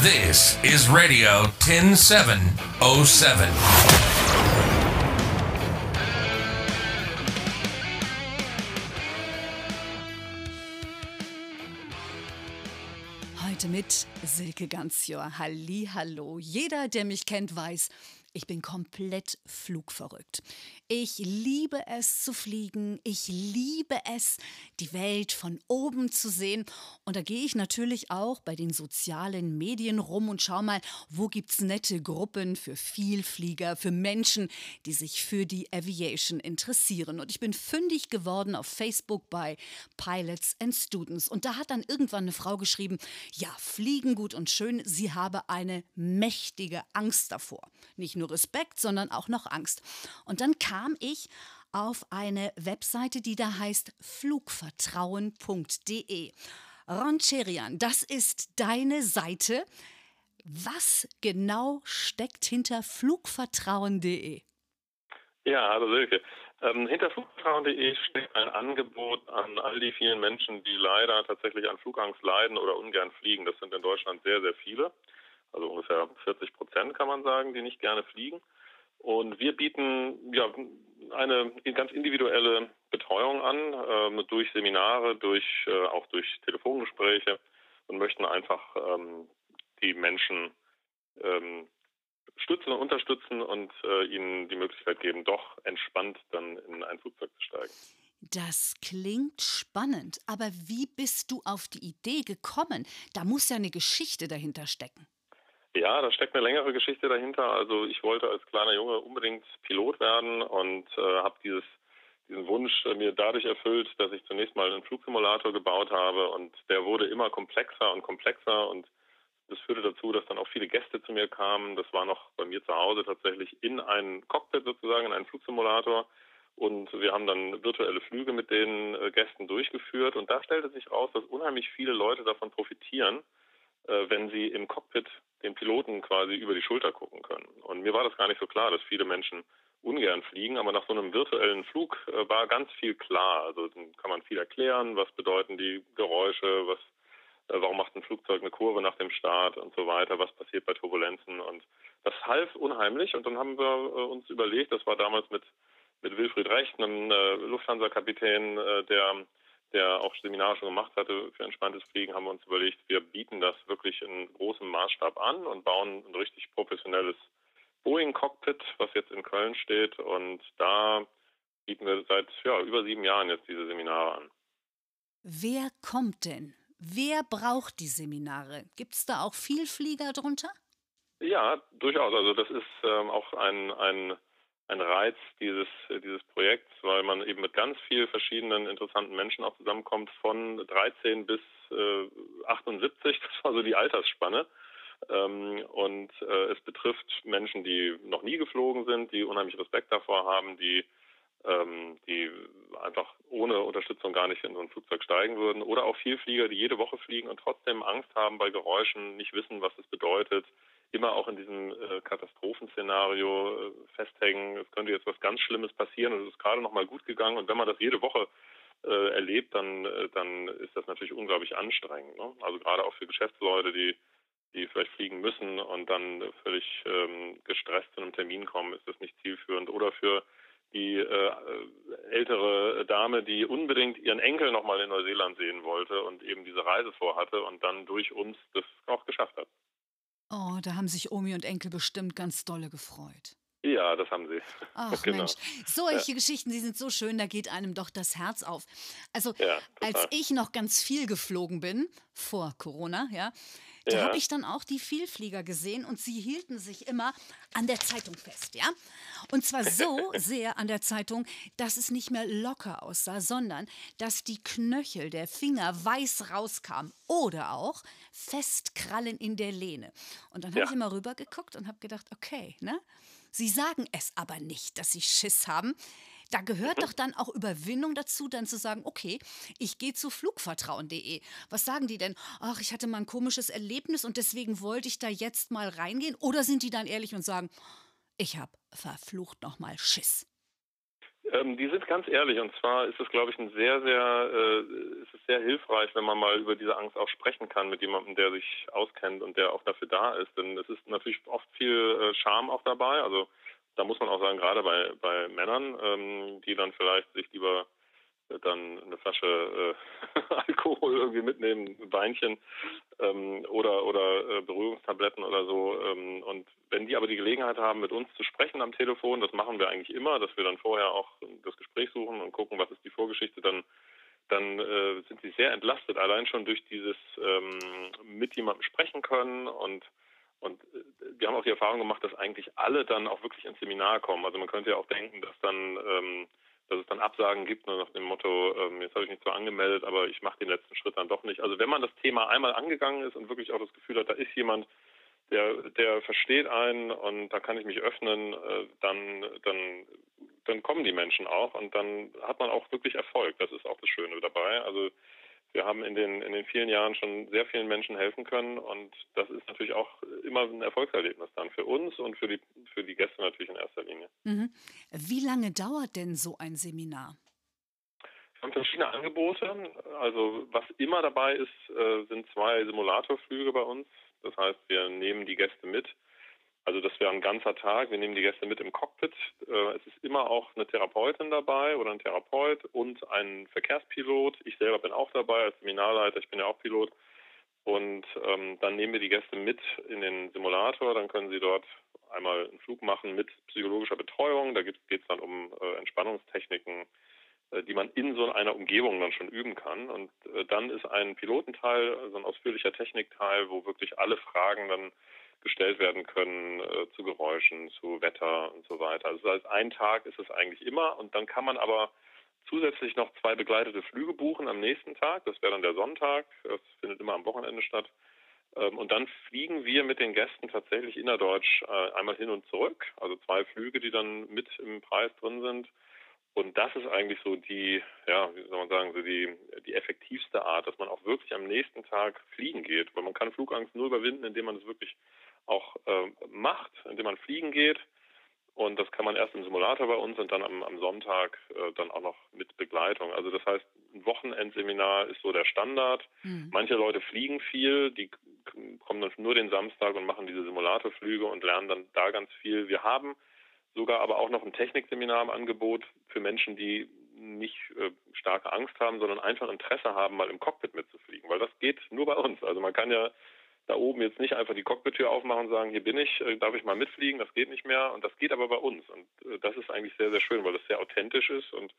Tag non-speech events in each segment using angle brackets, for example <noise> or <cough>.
This is Radio 10707. Heute mit Silke Ganzjör. Hallo. Jeder, der mich kennt, weiß, ich bin komplett flugverrückt. Ich liebe es zu fliegen. Ich liebe es, die Welt von oben zu sehen. Und da gehe ich natürlich auch bei den sozialen Medien rum und schaue mal, wo gibt es nette Gruppen für Vielflieger, für Menschen, die sich für die Aviation interessieren. Und ich bin fündig geworden auf Facebook bei Pilots and Students. Und da hat dann irgendwann eine Frau geschrieben, ja, fliegen gut und schön, sie habe eine mächtige Angst davor. Nicht nur Respekt, sondern auch noch Angst. Und dann kam ich auf eine Webseite, die da heißt flugvertrauen.de. Ron Cherian, das ist deine Seite. Was genau steckt hinter flugvertrauen.de? Ja, hallo Silke. Ähm, hinter flugvertrauen.de steckt ein Angebot an all die vielen Menschen, die leider tatsächlich an Flugangst leiden oder ungern fliegen. Das sind in Deutschland sehr, sehr viele. Also ungefähr 40 Prozent kann man sagen, die nicht gerne fliegen. Und wir bieten ja eine ganz individuelle Betreuung an, äh, durch Seminare, durch äh, auch durch Telefongespräche und möchten einfach ähm, die Menschen ähm, stützen und unterstützen und äh, ihnen die Möglichkeit geben, doch entspannt dann in ein Flugzeug zu steigen. Das klingt spannend, aber wie bist du auf die Idee gekommen? Da muss ja eine Geschichte dahinter stecken. Ja, da steckt eine längere Geschichte dahinter. Also ich wollte als kleiner Junge unbedingt Pilot werden und äh, habe dieses diesen Wunsch äh, mir dadurch erfüllt, dass ich zunächst mal einen Flugsimulator gebaut habe und der wurde immer komplexer und komplexer und das führte dazu, dass dann auch viele Gäste zu mir kamen. Das war noch bei mir zu Hause tatsächlich in ein Cockpit sozusagen, in einen Flugsimulator. Und wir haben dann virtuelle Flüge mit den äh, Gästen durchgeführt. Und da stellte sich raus, dass unheimlich viele Leute davon profitieren, wenn sie im Cockpit den Piloten quasi über die Schulter gucken können. Und mir war das gar nicht so klar, dass viele Menschen ungern fliegen, aber nach so einem virtuellen Flug äh, war ganz viel klar. Also kann man viel erklären, was bedeuten die Geräusche, was, äh, warum macht ein Flugzeug eine Kurve nach dem Start und so weiter, was passiert bei Turbulenzen und das half unheimlich und dann haben wir äh, uns überlegt, das war damals mit mit Wilfried Recht, einem äh, Lufthansa-Kapitän, äh, der der auch Seminare schon gemacht hatte für entspanntes Fliegen, haben wir uns überlegt, wir bieten das wirklich in großem Maßstab an und bauen ein richtig professionelles Boeing-Cockpit, was jetzt in Köln steht. Und da bieten wir seit ja, über sieben Jahren jetzt diese Seminare an. Wer kommt denn? Wer braucht die Seminare? Gibt es da auch Vielflieger drunter? Ja, durchaus. Also das ist ähm, auch ein, ein ein Reiz dieses, dieses Projekts, weil man eben mit ganz vielen verschiedenen interessanten Menschen auch zusammenkommt, von 13 bis äh, 78, das war so die Altersspanne. Ähm, und äh, es betrifft Menschen, die noch nie geflogen sind, die unheimlich Respekt davor haben, die, ähm, die einfach ohne Unterstützung gar nicht in so ein Flugzeug steigen würden. Oder auch Vielflieger, die jede Woche fliegen und trotzdem Angst haben bei Geräuschen, nicht wissen, was es bedeutet, immer auch in diesem äh, Katastrophenszenario äh, festhängen. Es könnte jetzt was ganz Schlimmes passieren und es ist gerade noch mal gut gegangen. Und wenn man das jede Woche äh, erlebt, dann, äh, dann ist das natürlich unglaublich anstrengend. Ne? Also gerade auch für Geschäftsleute, die die vielleicht fliegen müssen und dann völlig ähm, gestresst zu einem Termin kommen, ist das nicht zielführend. Oder für die äh, ältere Dame, die unbedingt ihren Enkel nochmal in Neuseeland sehen wollte und eben diese Reise vorhatte und dann durch uns das auch geschafft hat. Oh, da haben sich Omi und Enkel bestimmt ganz dolle gefreut. Ja, das haben sie. Ach <laughs> genau. Mensch, solche ja. Geschichten, die sind so schön, da geht einem doch das Herz auf. Also, ja, als ich noch ganz viel geflogen bin, vor Corona, ja, da ja. habe ich dann auch die Vielflieger gesehen und sie hielten sich immer an der Zeitung fest, ja? Und zwar so <laughs> sehr an der Zeitung, dass es nicht mehr locker aussah, sondern dass die Knöchel der Finger weiß rauskamen oder auch Festkrallen in der Lehne. Und dann habe ja. ich immer rübergeguckt und habe gedacht, okay, ne? Sie sagen es aber nicht, dass sie Schiss haben. Da gehört doch dann auch Überwindung dazu, dann zu sagen, okay, ich gehe zu flugvertrauen.de. Was sagen die denn? Ach, ich hatte mal ein komisches Erlebnis und deswegen wollte ich da jetzt mal reingehen. Oder sind die dann ehrlich und sagen, ich habe verflucht nochmal Schiss? Ähm, die sind ganz ehrlich und zwar ist es, glaube ich, ein sehr, sehr, äh, ist es sehr hilfreich, wenn man mal über diese Angst auch sprechen kann mit jemandem, der sich auskennt und der auch dafür da ist. Denn es ist natürlich oft viel äh, Scham auch dabei. Also da muss man auch sagen, gerade bei, bei Männern, ähm, die dann vielleicht sich lieber dann eine Flasche äh, <laughs> Alkohol irgendwie mitnehmen, ein Beinchen ähm, oder oder äh, Beruhigungstabletten oder so. Ähm, und wenn die aber die Gelegenheit haben, mit uns zu sprechen am Telefon, das machen wir eigentlich immer, dass wir dann vorher auch das Gespräch suchen und gucken, was ist die Vorgeschichte, dann dann äh, sind sie sehr entlastet, allein schon durch dieses ähm, mit jemandem sprechen können und und äh, wir haben auch die Erfahrung gemacht, dass eigentlich alle dann auch wirklich ins Seminar kommen. Also man könnte ja auch denken, dass dann ähm, dass es dann Absagen gibt, nur nach dem Motto, ähm, jetzt habe ich mich zwar angemeldet, aber ich mache den letzten Schritt dann doch nicht. Also wenn man das Thema einmal angegangen ist und wirklich auch das Gefühl hat, da ist jemand, der, der versteht einen und da kann ich mich öffnen, äh, dann, dann, dann kommen die Menschen auch und dann hat man auch wirklich Erfolg. Das ist auch das Schöne dabei. Also wir haben in den, in den vielen Jahren schon sehr vielen Menschen helfen können und das ist natürlich auch immer ein Erfolgserlebnis dann für uns und für die, für die Gäste natürlich in erster Linie. Mhm. Wie lange dauert denn so ein Seminar? Wir haben verschiedene Angebote. Also was immer dabei ist, äh, sind zwei Simulatorflüge bei uns. Das heißt, wir nehmen die Gäste mit also das wäre ein ganzer Tag. Wir nehmen die Gäste mit im Cockpit. Äh, es ist immer auch eine Therapeutin dabei oder ein Therapeut und ein Verkehrspilot. Ich selber bin auch dabei als Seminarleiter. Ich bin ja auch Pilot. Und ähm, dann nehmen wir die Gäste mit in den Simulator. Dann können sie dort einmal einen Flug machen mit psychologischer Betreuung. Da geht es dann um äh, Entspannungstechniken, äh, die man in so einer Umgebung dann schon üben kann. Und äh, dann ist ein Pilotenteil, also ein ausführlicher Technikteil, wo wirklich alle Fragen dann gestellt werden können äh, zu Geräuschen, zu Wetter und so weiter. Also als ein Tag ist es eigentlich immer und dann kann man aber zusätzlich noch zwei begleitete Flüge buchen am nächsten Tag. Das wäre dann der Sonntag. Das findet immer am Wochenende statt. Ähm, und dann fliegen wir mit den Gästen tatsächlich innerdeutsch äh, einmal hin und zurück. Also zwei Flüge, die dann mit im Preis drin sind. Und das ist eigentlich so die, ja, wie soll man sagen, so die, die effektivste Art, dass man auch wirklich am nächsten Tag fliegen geht. Weil man kann Flugangst nur überwinden, indem man es wirklich auch äh, macht, indem man fliegen geht. Und das kann man erst im Simulator bei uns und dann am, am Sonntag äh, dann auch noch mit Begleitung. Also das heißt, ein Wochenendseminar ist so der Standard. Mhm. Manche Leute fliegen viel, die kommen dann nur den Samstag und machen diese Simulatorflüge und lernen dann da ganz viel. Wir haben sogar aber auch noch ein Technikseminar im Angebot für Menschen, die nicht äh, starke Angst haben, sondern einfach Interesse haben, mal im Cockpit mitzufliegen, weil das geht nur bei uns. Also man kann ja da oben jetzt nicht einfach die Cockpit-Tür aufmachen und sagen, hier bin ich, äh, darf ich mal mitfliegen, das geht nicht mehr und das geht aber bei uns und äh, das ist eigentlich sehr, sehr schön, weil das sehr authentisch ist und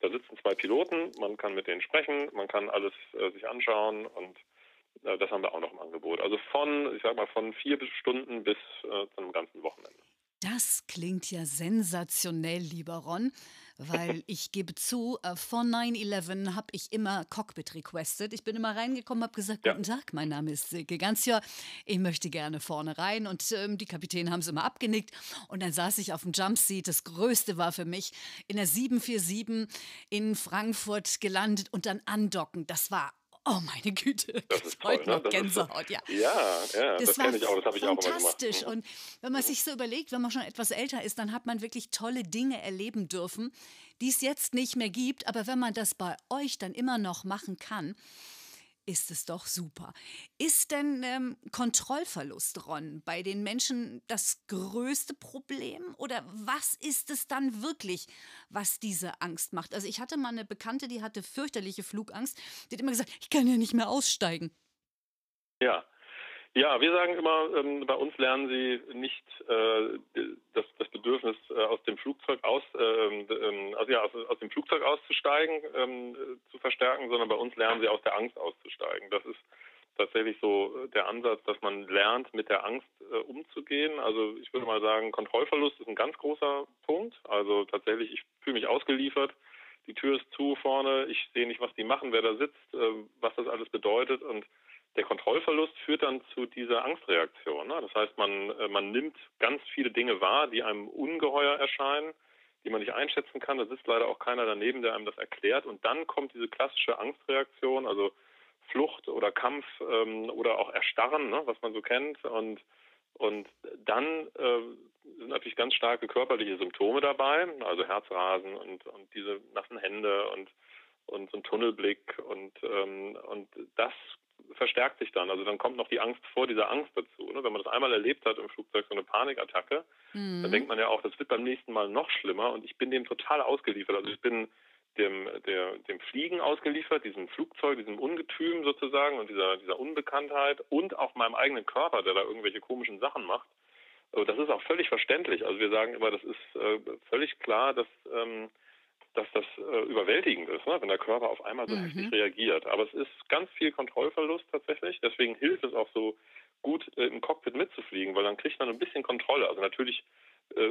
da sitzen zwei Piloten, man kann mit denen sprechen, man kann alles äh, sich anschauen und äh, das haben wir auch noch im Angebot. Also von, ich sag mal, von vier Stunden bis äh, zu einem ganzen Wochenende. Das klingt ja sensationell, lieber Ron weil <laughs> ich gebe zu, äh, von 9-11 habe ich immer Cockpit requested. Ich bin immer reingekommen, habe gesagt, ja. guten Tag, mein Name ist Silke Ganzjör, ich möchte gerne vorne rein und ähm, die Kapitäne haben es immer abgenickt und dann saß ich auf dem Jumpseat. Das Größte war für mich in der 747 in Frankfurt gelandet und dann andocken. Das war Oh meine Güte, das ist heute toll, noch ne? Gänsehaut, ja. Ja, ja, das, das kenne ich auch, das habe ich auch immer gemacht. Fantastisch. Und wenn man sich so überlegt, wenn man schon etwas älter ist, dann hat man wirklich tolle Dinge erleben dürfen, die es jetzt nicht mehr gibt. Aber wenn man das bei euch dann immer noch machen kann, ist es doch super. Ist denn ähm, Kontrollverlust, Ron, bei den Menschen das größte Problem? Oder was ist es dann wirklich, was diese Angst macht? Also ich hatte mal eine Bekannte, die hatte fürchterliche Flugangst. Die hat immer gesagt, ich kann ja nicht mehr aussteigen. Ja, ja, wir sagen immer, ähm, bei uns lernen sie nicht äh, das, das Bedürfnis äh, aus dem Flugzeug aus, ähm, ähm, also ja, aus, aus, dem Flugzeug auszusteigen ähm, zu verstärken, sondern bei uns lernen sie aus der Angst auszusteigen. Das ist tatsächlich so der Ansatz, dass man lernt, mit der Angst äh, umzugehen. Also ich würde mal sagen, Kontrollverlust ist ein ganz großer Punkt. Also tatsächlich, ich fühle mich ausgeliefert. Die Tür ist zu vorne, ich sehe nicht, was die machen, wer da sitzt, äh, was das alles bedeutet und der Kontrollverlust führt dann zu dieser Angstreaktion. Ne? Das heißt, man, äh, man nimmt ganz viele Dinge wahr, die einem ungeheuer erscheinen, die man nicht einschätzen kann. Da sitzt leider auch keiner daneben, der einem das erklärt. Und dann kommt diese klassische Angstreaktion, also Flucht oder Kampf ähm, oder auch Erstarren, ne, was man so kennt. Und, Und dann äh, sind natürlich ganz starke körperliche Symptome dabei, also Herzrasen und, und diese nassen Hände und, und so ein Tunnelblick und, ähm, und das verstärkt sich dann. Also dann kommt noch die Angst vor dieser Angst dazu. Ne? Wenn man das einmal erlebt hat im Flugzeug, so eine Panikattacke, mhm. dann denkt man ja auch, das wird beim nächsten Mal noch schlimmer und ich bin dem total ausgeliefert. Also ich bin dem, der, dem Fliegen ausgeliefert, diesem Flugzeug, diesem Ungetüm sozusagen und dieser, dieser Unbekanntheit und auch meinem eigenen Körper, der da irgendwelche komischen Sachen macht. Das ist auch völlig verständlich. Also wir sagen immer, das ist äh, völlig klar, dass, ähm, dass das äh, überwältigend ist, ne? wenn der Körper auf einmal so mhm. heftig reagiert. Aber es ist ganz viel Kontrollverlust tatsächlich. Deswegen hilft es auch so gut äh, im Cockpit mitzufliegen, weil dann kriegt man ein bisschen Kontrolle. Also natürlich äh,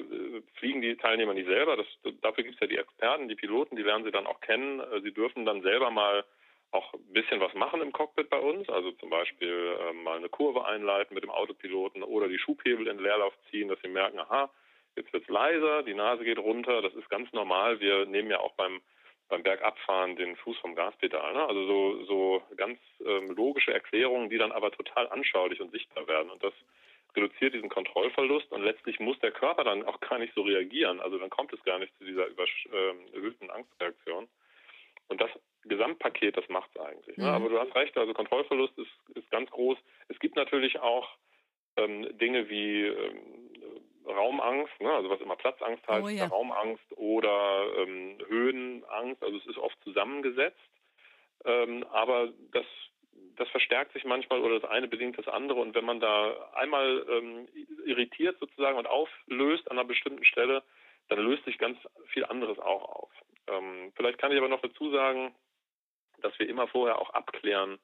fliegen die Teilnehmer nicht selber. Das, dafür gibt es ja die Experten, die Piloten, die lernen sie dann auch kennen. Äh, sie dürfen dann selber mal auch ein bisschen was machen im Cockpit bei uns, also zum Beispiel äh, mal eine Kurve einleiten mit dem Autopiloten oder die Schubhebel in Leerlauf ziehen, dass sie merken, aha, jetzt wird's leiser, die Nase geht runter, das ist ganz normal. Wir nehmen ja auch beim beim Bergabfahren den Fuß vom Gaspedal. Ne? Also so, so ganz ähm, logische Erklärungen, die dann aber total anschaulich und sichtbar werden. Und das reduziert diesen Kontrollverlust und letztlich muss der Körper dann auch gar nicht so reagieren. Also dann kommt es gar nicht zu dieser überhöhten ähm, Angstreaktion. Und das Gesamtpaket, das macht es eigentlich. Ne? Mhm. Aber du hast recht, also Kontrollverlust ist, ist ganz groß. Es gibt natürlich auch ähm, Dinge wie ähm, Raumangst, ne? also was immer Platzangst heißt, oh, ja. Raumangst oder ähm, Höhenangst. Also es ist oft zusammengesetzt. Ähm, aber das das verstärkt sich manchmal oder das eine bedingt das andere. Und wenn man da einmal ähm, irritiert sozusagen und auflöst an einer bestimmten Stelle, dann löst sich ganz viel anderes auch auf. Ähm, vielleicht kann ich aber noch dazu sagen, dass wir immer vorher auch abklären,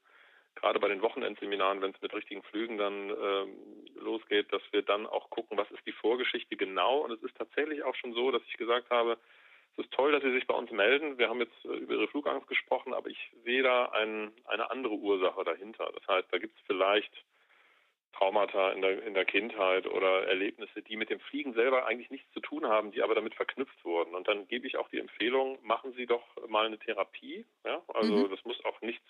gerade bei den Wochenendseminaren, wenn es mit richtigen Flügen dann ähm, losgeht, dass wir dann auch gucken, was ist die Vorgeschichte genau. Und es ist tatsächlich auch schon so, dass ich gesagt habe, es ist toll, dass Sie sich bei uns melden. Wir haben jetzt äh, über Ihre Flugangst gesprochen, aber ich sehe da ein, eine andere Ursache dahinter. Das heißt, da gibt es vielleicht Traumata in der, in der Kindheit oder Erlebnisse, die mit dem Fliegen selber eigentlich nichts zu tun haben, die aber damit verknüpft wurden. Und dann gebe ich auch die Empfehlung, machen Sie doch mal eine Therapie. Ja? Also mhm. das muss auch nichts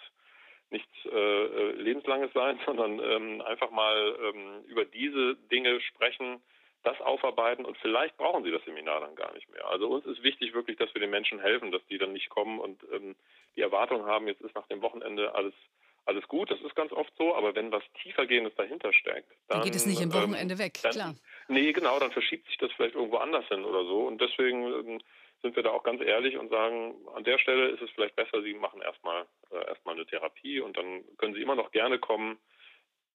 nichts äh, äh Lebenslanges sein, <laughs> sondern ähm, einfach mal ähm, über diese Dinge sprechen, das aufarbeiten und vielleicht brauchen sie das Seminar dann gar nicht mehr. Also uns ist wichtig wirklich, dass wir den Menschen helfen, dass die dann nicht kommen und ähm, die Erwartung haben, jetzt ist nach dem Wochenende alles alles gut, das ist ganz oft so, aber wenn was tiefergehendes dahinter steckt, dann, dann geht es nicht im Wochenende ähm, weg, dann, klar. Nee, genau, dann verschiebt sich das vielleicht irgendwo anders hin oder so und deswegen ähm, sind wir da auch ganz ehrlich und sagen, an der Stelle ist es vielleicht besser, Sie machen erstmal äh, erstmal eine Therapie und dann können Sie immer noch gerne kommen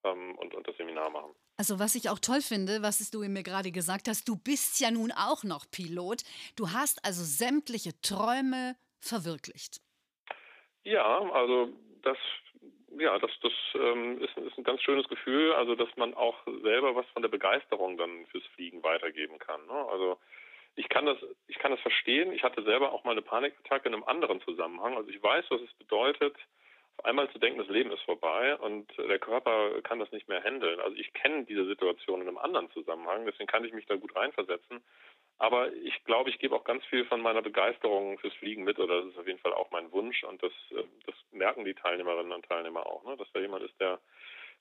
ähm, und, und das Seminar machen. Also was ich auch toll finde, was du mir gerade gesagt hast, du bist ja nun auch noch Pilot. Du hast also sämtliche Träume verwirklicht. Ja, also das, ja, das, das ähm, ist, ist, ein ganz schönes Gefühl, also dass man auch selber was von der Begeisterung dann fürs Fliegen weitergeben kann. Ne? Also ich kann das, ich kann das verstehen. Ich hatte selber auch mal eine Panikattacke in einem anderen Zusammenhang. Also ich weiß, was es bedeutet, einmal zu denken, das Leben ist vorbei und der Körper kann das nicht mehr handeln. Also ich kenne diese Situation in einem anderen Zusammenhang, deswegen kann ich mich da gut reinversetzen. Aber ich glaube, ich gebe auch ganz viel von meiner Begeisterung fürs Fliegen mit, oder das ist auf jeden Fall auch mein Wunsch und das, äh, das merken die Teilnehmerinnen und Teilnehmer auch, ne? dass da jemand ist, der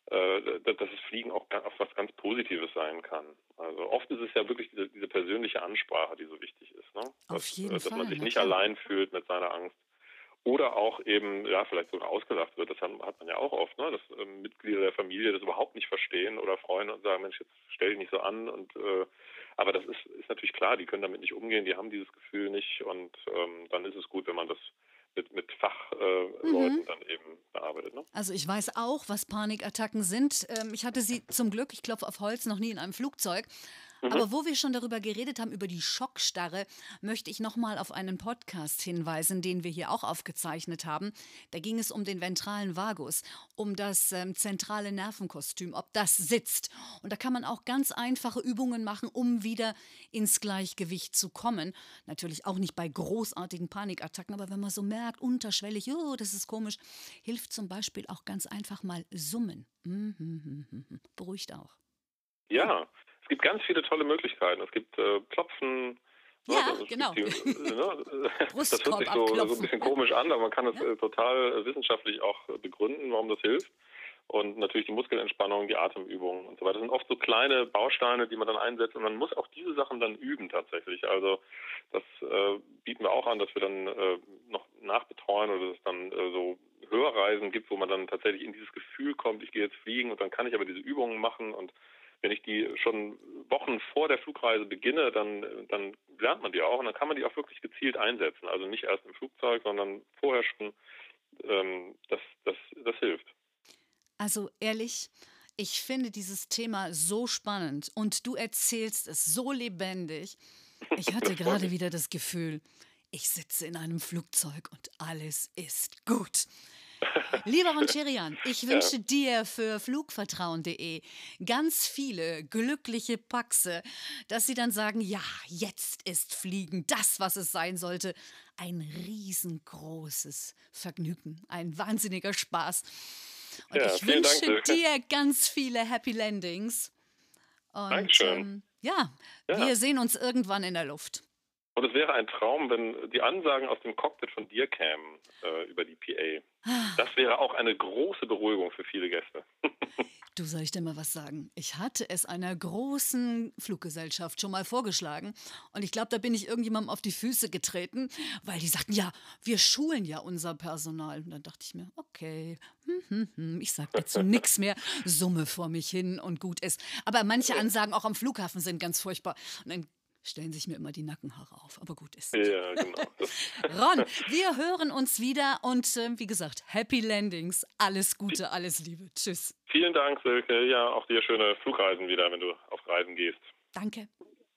dass das Fliegen auch was ganz Positives sein kann. Also oft ist es ja wirklich diese, diese persönliche Ansprache, die so wichtig ist. Ne? Auf dass, jeden dass Fall. Dass man sich nicht allein fühlt mit seiner Angst oder auch eben, ja, vielleicht sogar ausgelacht wird. Das hat, man ja auch oft, ne? dass ähm, Mitglieder der Familie das überhaupt nicht verstehen oder Freunde und sagen, Mensch, jetzt stell dich nicht so an. Und äh, aber das ist, ist natürlich klar, die können damit nicht umgehen, die haben dieses Gefühl nicht und ähm, dann ist es gut, wenn man das mit, mit Fachleuten äh, mhm. dann eben bearbeitet. Ne? Also ich weiß auch, was Panikattacken sind. Ähm, ich hatte sie zum Glück, ich klopfe auf Holz, noch nie in einem Flugzeug. Mhm. Aber wo wir schon darüber geredet haben, über die Schockstarre, möchte ich nochmal auf einen Podcast hinweisen, den wir hier auch aufgezeichnet haben. Da ging es um den ventralen Vagus, um das ähm, zentrale Nervenkostüm, ob das sitzt. Und da kann man auch ganz einfache Übungen machen, um wieder ins Gleichgewicht zu kommen. Natürlich auch nicht bei großartigen Panikattacken, aber wenn man so merkt, unterschwellig, oh, das ist komisch, hilft zum Beispiel auch ganz einfach mal Summen. Mhm, mhm, Beruhigt auch. Ja, es gibt ganz viele tolle Möglichkeiten. Es gibt äh, Klopfen. Ne, ja, also genau. Die, ne, <laughs> das hört sich so, so, ein bisschen komisch an, aber man kann es ja. äh, total äh, wissenschaftlich auch äh, begründen, warum das hilft. und natürlich die Muskelentspannung, die Atemübungen und so weiter. Das sind oft so kleine Bausteine, die man dann einsetzt und man muss auch diese Sachen dann üben tatsächlich. Also das äh, bieten wir auch an, dass wir dann äh, noch nachbetreuen oder dass es dann äh, so Hörreisen gibt, wo man dann tatsächlich in dieses Gefühl kommt, ich gehe jetzt fliegen und dann kann ich aber diese Übungen machen und wenn ich die schon Wochen vor der Flugreise beginne, dann, dann lernt man die auch und dann kann man die auch wirklich gezielt einsetzen. Also nicht erst im Flugzeug, sondern vorher schon. Ähm, das, das, das hilft. Also ehrlich, ich finde dieses Thema so spannend und du erzählst es so lebendig. Ich <laughs> hatte gerade wieder das Gefühl, ich sitze in einem Flugzeug und alles ist gut. Lieber Roncherian, ich <laughs> wünsche ja. dir für flugvertrauen.de ganz viele glückliche Paxe, dass sie dann sagen, ja, jetzt ist Fliegen das, was es sein sollte. Ein riesengroßes Vergnügen, ein wahnsinniger Spaß. Und ja, ich wünsche Dank, dir ganz viele Happy Landings. Und, Dankeschön. Ähm, ja, ja, wir sehen uns irgendwann in der Luft. Und es wäre ein Traum, wenn die Ansagen aus dem Cockpit von dir kämen äh, über die PA. Ah. Das wäre auch eine große Beruhigung für viele Gäste. <laughs> Du soll ich dir mal was sagen? Ich hatte es einer großen Fluggesellschaft schon mal vorgeschlagen und ich glaube, da bin ich irgendjemandem auf die Füße getreten, weil die sagten, ja, wir schulen ja unser Personal. Und dann dachte ich mir, okay, hm, hm, hm, ich sage dazu nichts mehr, summe vor mich hin und gut ist. Aber manche Ansagen auch am Flughafen sind ganz furchtbar. Und dann stellen sich mir immer die Nackenhaare auf. Aber gut ist. Ja, genau. <laughs> <laughs> Ron, wir hören uns wieder und äh, wie gesagt, Happy Landings. Alles Gute, alles Liebe. Tschüss. Vielen Dank, Silke. Ja, auch dir schöne Flugreisen wieder, wenn du auf Reisen gehst. Danke.